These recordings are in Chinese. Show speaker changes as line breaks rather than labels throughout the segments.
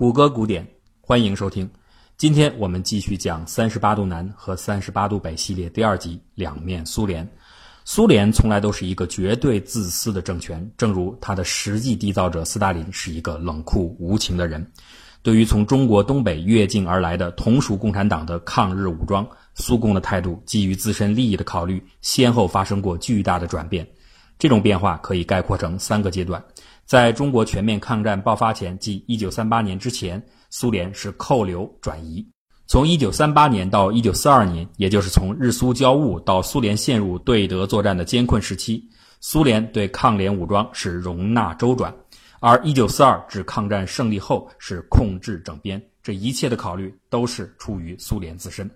谷歌古典，欢迎收听。今天我们继续讲《三十八度南》和《三十八度北》系列第二集《两面苏联》。苏联从来都是一个绝对自私的政权，正如它的实际缔造者斯大林是一个冷酷无情的人。对于从中国东北越境而来的同属共产党的抗日武装，苏共的态度基于自身利益的考虑，先后发生过巨大的转变。这种变化可以概括成三个阶段。在中国全面抗战爆发前，即1938年之前，苏联是扣留转移。从1938年到1942年，也就是从日苏交恶到苏联陷入对德作战的艰困时期，苏联对抗联武装是容纳周转；而1942至抗战胜利后是控制整编。这一切的考虑都是出于苏联自身。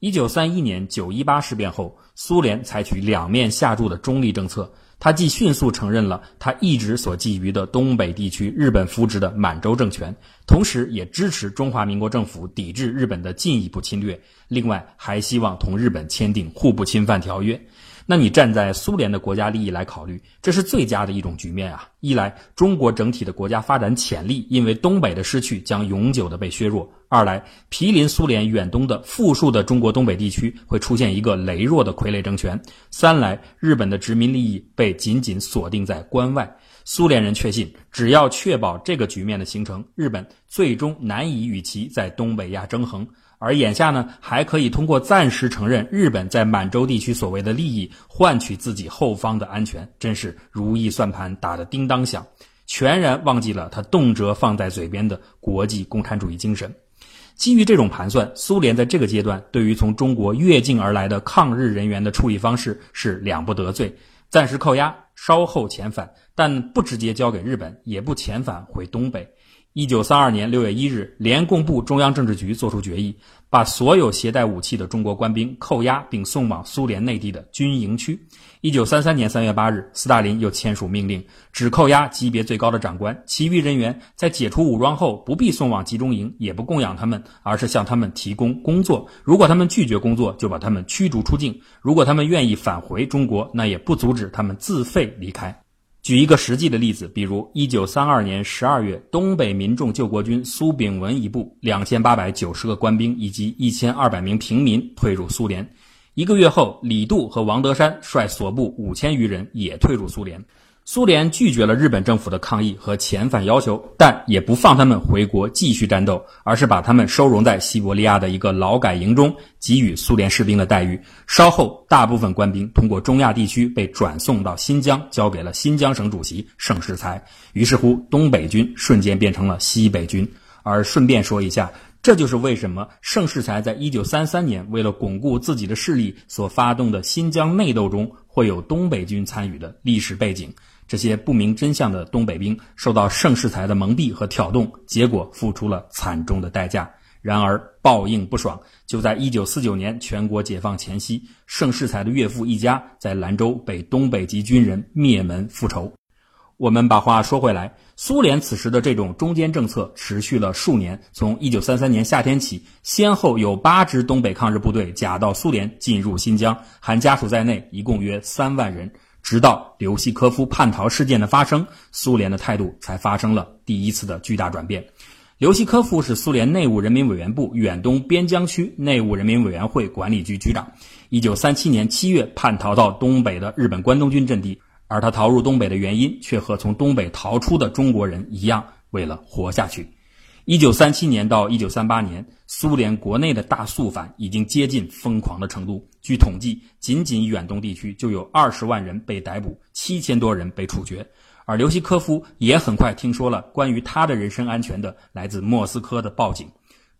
1931年九一八事变后，苏联采取两面下注的中立政策。他既迅速承认了他一直所觊觎的东北地区日本扶植的满洲政权，同时也支持中华民国政府抵制日本的进一步侵略。另外，还希望同日本签订互不侵犯条约。那你站在苏联的国家利益来考虑，这是最佳的一种局面啊！一来，中国整体的国家发展潜力因为东北的失去将永久的被削弱；二来，毗邻苏联远东的富庶的中国东北地区会出现一个羸弱的傀儡政权；三来，日本的殖民利益被紧紧锁定在关外。苏联人确信，只要确保这个局面的形成，日本最终难以与其在东北亚争衡。而眼下呢，还可以通过暂时承认日本在满洲地区所谓的利益，换取自己后方的安全，真是如意算盘打得叮当响，全然忘记了他动辄放在嘴边的国际共产主义精神。基于这种盘算，苏联在这个阶段对于从中国越境而来的抗日人员的处理方式是两不得罪，暂时扣押，稍后遣返，但不直接交给日本，也不遣返回东北。一九三二年六月一日，联共部中央政治局作出决议，把所有携带武器的中国官兵扣押并送往苏联内地的军营区。一九三三年三月八日，斯大林又签署命令，只扣押级别最高的长官，其余人员在解除武装后不必送往集中营，也不供养他们，而是向他们提供工作。如果他们拒绝工作，就把他们驱逐出境；如果他们愿意返回中国，那也不阻止他们自费离开。举一个实际的例子，比如一九三二年十二月，东北民众救国军苏炳文一部两千八百九十个官兵以及一千二百名平民退入苏联。一个月后，李杜和王德山率所部五千余人也退入苏联。苏联拒绝了日本政府的抗议和遣返要求，但也不放他们回国继续战斗，而是把他们收容在西伯利亚的一个劳改营中，给予苏联士兵的待遇。稍后，大部分官兵通过中亚地区被转送到新疆，交给了新疆省主席盛世才。于是乎，东北军瞬间变成了西北军。而顺便说一下，这就是为什么盛世才在一九三三年为了巩固自己的势力所发动的新疆内斗中会有东北军参与的历史背景。这些不明真相的东北兵受到盛世才的蒙蔽和挑动，结果付出了惨重的代价。然而报应不爽，就在一九四九年全国解放前夕，盛世才的岳父一家在兰州被东北籍军人灭门复仇。我们把话说回来，苏联此时的这种中间政策持续了数年。从一九三三年夏天起，先后有八支东北抗日部队假到苏联进入新疆，含家属在内，一共约三万人。直到刘希科夫叛逃事件的发生，苏联的态度才发生了第一次的巨大转变。刘希科夫是苏联内务人民委员部远东边疆区内务人民委员会管理局局长。一九三七年七月叛逃到东北的日本关东军阵地，而他逃入东北的原因却和从东北逃出的中国人一样，为了活下去。一九三七年到一九三八年，苏联国内的大肃反已经接近疯狂的程度。据统计，仅仅远东地区就有二十万人被逮捕，七千多人被处决。而刘希科夫也很快听说了关于他的人身安全的来自莫斯科的报警。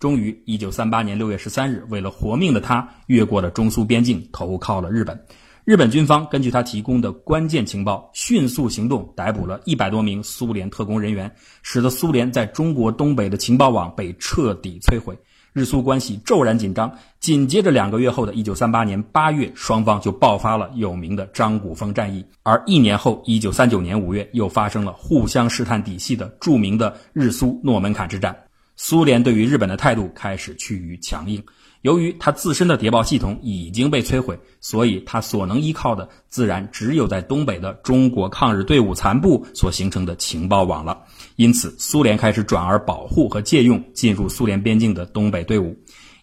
终于，一九三八年六月十三日，为了活命的他，越过了中苏边境，投靠了日本。日本军方根据他提供的关键情报，迅速行动，逮捕了一百多名苏联特工人员，使得苏联在中国东北的情报网被彻底摧毁。日苏关系骤然紧张。紧接着两个月后的一九三八年八月，双方就爆发了有名的张古峰战役。而一年后，一九三九年五月，又发生了互相试探底细的著名的日苏诺门坎之战。苏联对于日本的态度开始趋于强硬。由于他自身的谍报系统已经被摧毁，所以他所能依靠的自然只有在东北的中国抗日队伍残部所形成的情报网了。因此，苏联开始转而保护和借用进入苏联边境的东北队伍。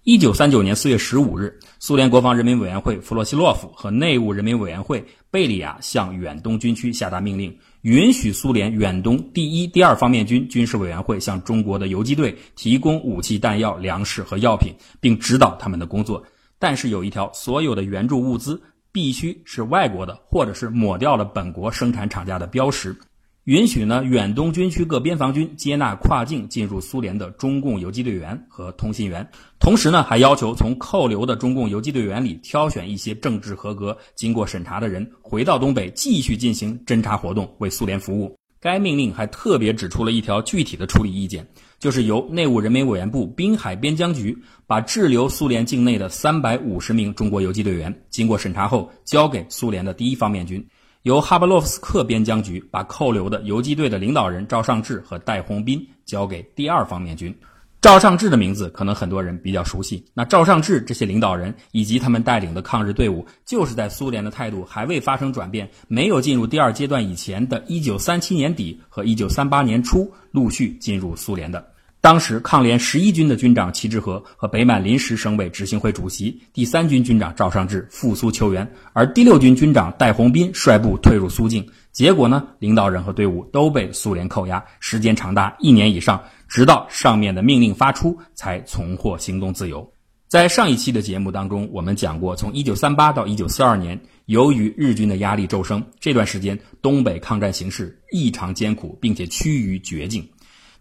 一九三九年四月十五日，苏联国防人民委员会弗洛西洛夫和内务人民委员会贝利亚向远东军区下达命令。允许苏联远东第一、第二方面军军事委员会向中国的游击队提供武器、弹药、粮食和药品，并指导他们的工作。但是有一条，所有的援助物资必须是外国的，或者是抹掉了本国生产厂家的标识。允许呢，远东军区各边防军接纳跨境进入苏联的中共游击队员和通信员，同时呢，还要求从扣留的中共游击队员里挑选一些政治合格、经过审查的人，回到东北继续进行侦查活动，为苏联服务。该命令还特别指出了一条具体的处理意见，就是由内务人民委员部滨海边疆局把滞留苏联境内的三百五十名中国游击队员，经过审查后交给苏联的第一方面军。由哈巴洛夫斯克边疆局把扣留的游击队的领导人赵尚志和戴洪斌交给第二方面军。赵尚志的名字可能很多人比较熟悉。那赵尚志这些领导人以及他们带领的抗日队伍，就是在苏联的态度还未发生转变、没有进入第二阶段以前的1937年底和1938年初陆续进入苏联的。当时，抗联十一军的军长齐志和和北满临时省委执行会主席第三军军长赵尚志赴苏求援，而第六军军长戴洪斌率部退入苏境。结果呢，领导人和队伍都被苏联扣押，时间长达一年以上，直到上面的命令发出，才重获行动自由。在上一期的节目当中，我们讲过，从一九三八到一九四二年，由于日军的压力骤升，这段时间东北抗战形势异常艰苦，并且趋于绝境。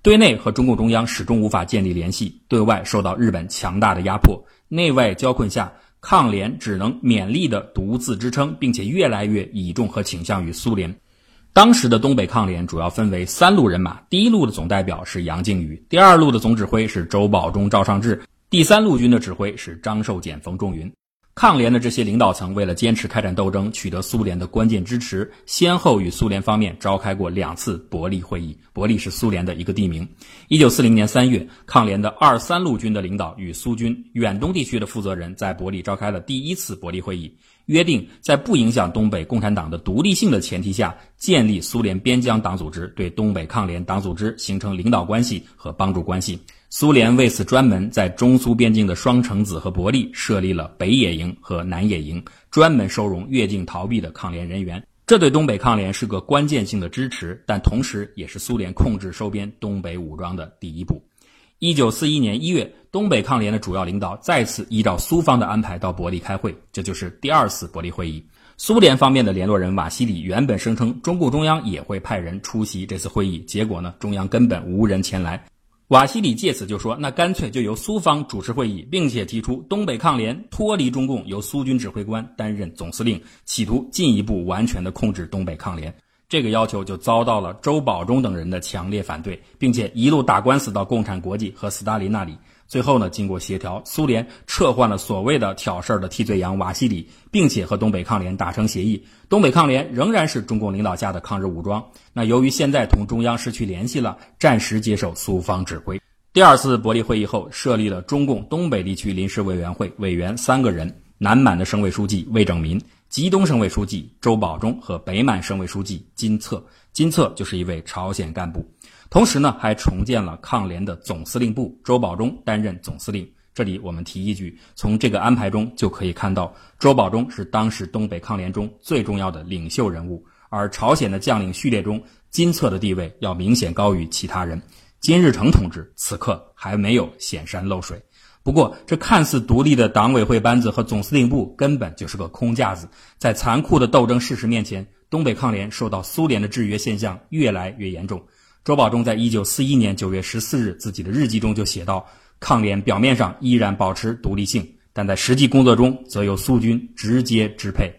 对内和中共中央始终无法建立联系，对外受到日本强大的压迫，内外交困下，抗联只能勉力的独自支撑，并且越来越倚重和倾向于苏联。当时的东北抗联主要分为三路人马，第一路的总代表是杨靖宇，第二路的总指挥是周保中、赵尚志，第三路军的指挥是张寿俭、冯仲云。抗联的这些领导层为了坚持开展斗争，取得苏联的关键支持，先后与苏联方面召开过两次伯利会议。伯利是苏联的一个地名。一九四零年三月，抗联的二三路军的领导与苏军远东地区的负责人在伯利召开了第一次伯利会议，约定在不影响东北共产党的独立性的前提下，建立苏联边疆党组织，对东北抗联党组织形成领导关系和帮助关系。苏联为此专门在中苏边境的双城子和伯利设立了北野营和南野营，专门收容越境逃避的抗联人员。这对东北抗联是个关键性的支持，但同时也是苏联控制收编东北武装的第一步。一九四一年一月，东北抗联的主要领导再次依照苏方的安排到伯利开会，这就是第二次伯利会议。苏联方面的联络人瓦西里原本声称中共中央也会派人出席这次会议，结果呢，中央根本无人前来。瓦西里借此就说：“那干脆就由苏方主持会议，并且提出东北抗联脱离中共，由苏军指挥官担任总司令，企图进一步完全的控制东北抗联。”这个要求就遭到了周保中等人的强烈反对，并且一路打官司到共产国际和斯大林那里。最后呢，经过协调，苏联撤换了所谓的挑事儿的替罪羊瓦西里，并且和东北抗联达成协议。东北抗联仍然是中共领导下的抗日武装。那由于现在同中央失去联系了，暂时接受苏方指挥。第二次伯利会议后，设立了中共东北地区临时委员会，委员三个人：南满的省委书记魏正民。吉东省委书记周保中和北满省委书记金策，金策就是一位朝鲜干部。同时呢，还重建了抗联的总司令部，周保中担任总司令。这里我们提一句，从这个安排中就可以看到，周保中是当时东北抗联中最重要的领袖人物，而朝鲜的将领序列中，金策的地位要明显高于其他人。金日成同志此刻还没有显山露水。不过，这看似独立的党委会班子和总司令部根本就是个空架子。在残酷的斗争事实面前，东北抗联受到苏联的制约现象越来越严重。周保中在一九四一年九月十四日自己的日记中就写道：“抗联表面上依然保持独立性，但在实际工作中则由苏军直接支配。”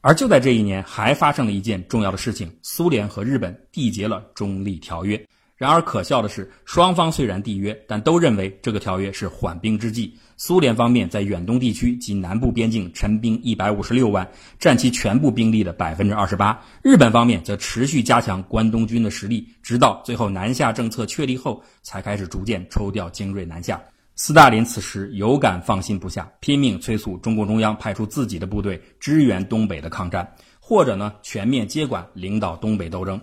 而就在这一年，还发生了一件重要的事情：苏联和日本缔结了中立条约。然而可笑的是，双方虽然缔约，但都认为这个条约是缓兵之计。苏联方面在远东地区及南部边境陈兵一百五十六万，占其全部兵力的百分之二十八。日本方面则持续加强关东军的实力，直到最后南下政策确立后，才开始逐渐抽调精锐南下。斯大林此时有感放心不下，拼命催促中共中央派出自己的部队支援东北的抗战，或者呢全面接管领导东北斗争。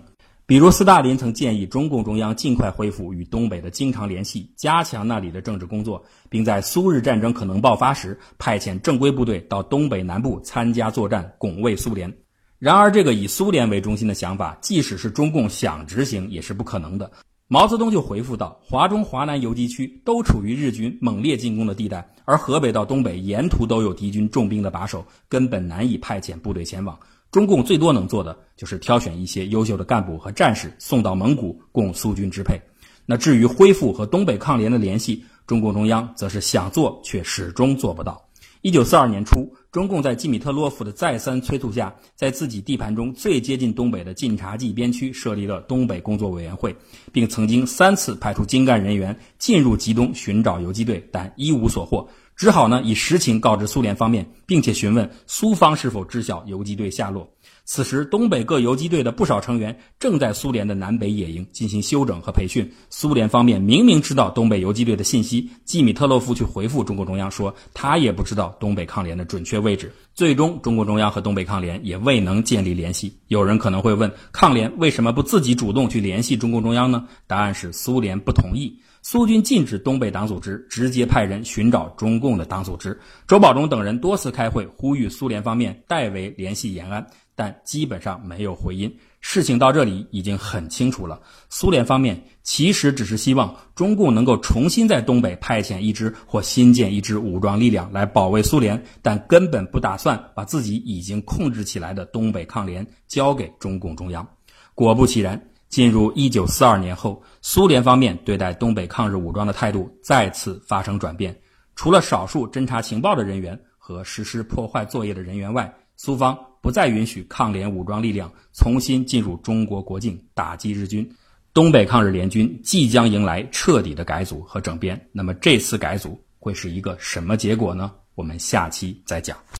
比如，斯大林曾建议中共中央尽快恢复与东北的经常联系，加强那里的政治工作，并在苏日战争可能爆发时派遣正规部队到东北南部参加作战，拱卫苏联。然而，这个以苏联为中心的想法，即使是中共想执行，也是不可能的。毛泽东就回复道：“华中、华南游击区都处于日军猛烈进攻的地带，而河北到东北沿途都有敌军重兵的把守，根本难以派遣部队前往。中共最多能做的就是挑选一些优秀的干部和战士送到蒙古供苏军支配。那至于恢复和东北抗联的联系，中共中央则是想做却始终做不到。”一九四二年初，中共在基米特洛夫的再三催促下，在自己地盘中最接近东北的晋察冀边区设立了东北工作委员会，并曾经三次派出精干人员进入冀东寻找游击队，但一无所获，只好呢以实情告知苏联方面，并且询问苏方是否知晓游击队下落。此时，东北各游击队的不少成员正在苏联的南北野营进行休整和培训。苏联方面明明知道东北游击队的信息，季米特洛夫去回复中共中央说，他也不知道东北抗联的准确位置。最终，中共中央和东北抗联也未能建立联系。有人可能会问，抗联为什么不自己主动去联系中共中央呢？答案是苏联不同意。苏军禁止东北党组织直接派人寻找中共的党组织。周保中等人多次开会，呼吁苏联方面代为联系延安。但基本上没有回音。事情到这里已经很清楚了，苏联方面其实只是希望中共能够重新在东北派遣一支或新建一支武装力量来保卫苏联，但根本不打算把自己已经控制起来的东北抗联交给中共中央。果不其然，进入一九四二年后，苏联方面对待东北抗日武装的态度再次发生转变，除了少数侦察情报的人员和实施破坏作业的人员外，苏方。不再允许抗联武装力量重新进入中国国境打击日军，东北抗日联军即将迎来彻底的改组和整编。那么这次改组会是一个什么结果呢？我们下期再讲。